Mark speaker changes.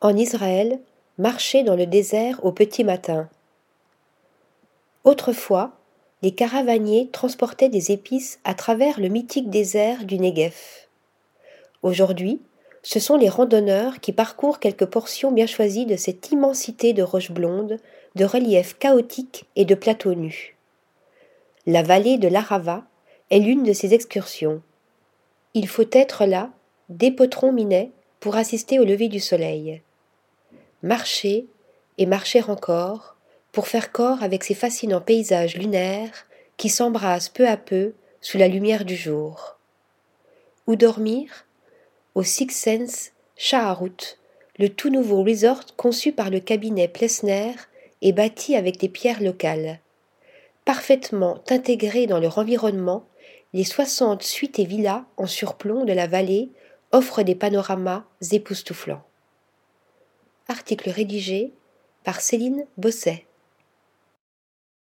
Speaker 1: En Israël, marcher dans le désert au petit matin. Autrefois, les caravaniers transportaient des épices à travers le mythique désert du Negev. Aujourd'hui, ce sont les randonneurs qui parcourent quelques portions bien choisies de cette immensité de roches blondes, de reliefs chaotiques et de plateaux nus. La vallée de l'Arava est l'une de ces excursions. Il faut être là, dès Potron-Minet, pour assister au lever du soleil. Marcher et marcher encore pour faire corps avec ces fascinants paysages lunaires qui s'embrassent peu à peu sous la lumière du jour. Où dormir Au Six Sense Shaharut, le tout nouveau resort conçu par le cabinet Plessner et bâti avec des pierres locales. Parfaitement intégré dans leur environnement, les soixante suites et villas en surplomb de la vallée offrent des panoramas époustouflants. Article rédigé par Céline Bosset.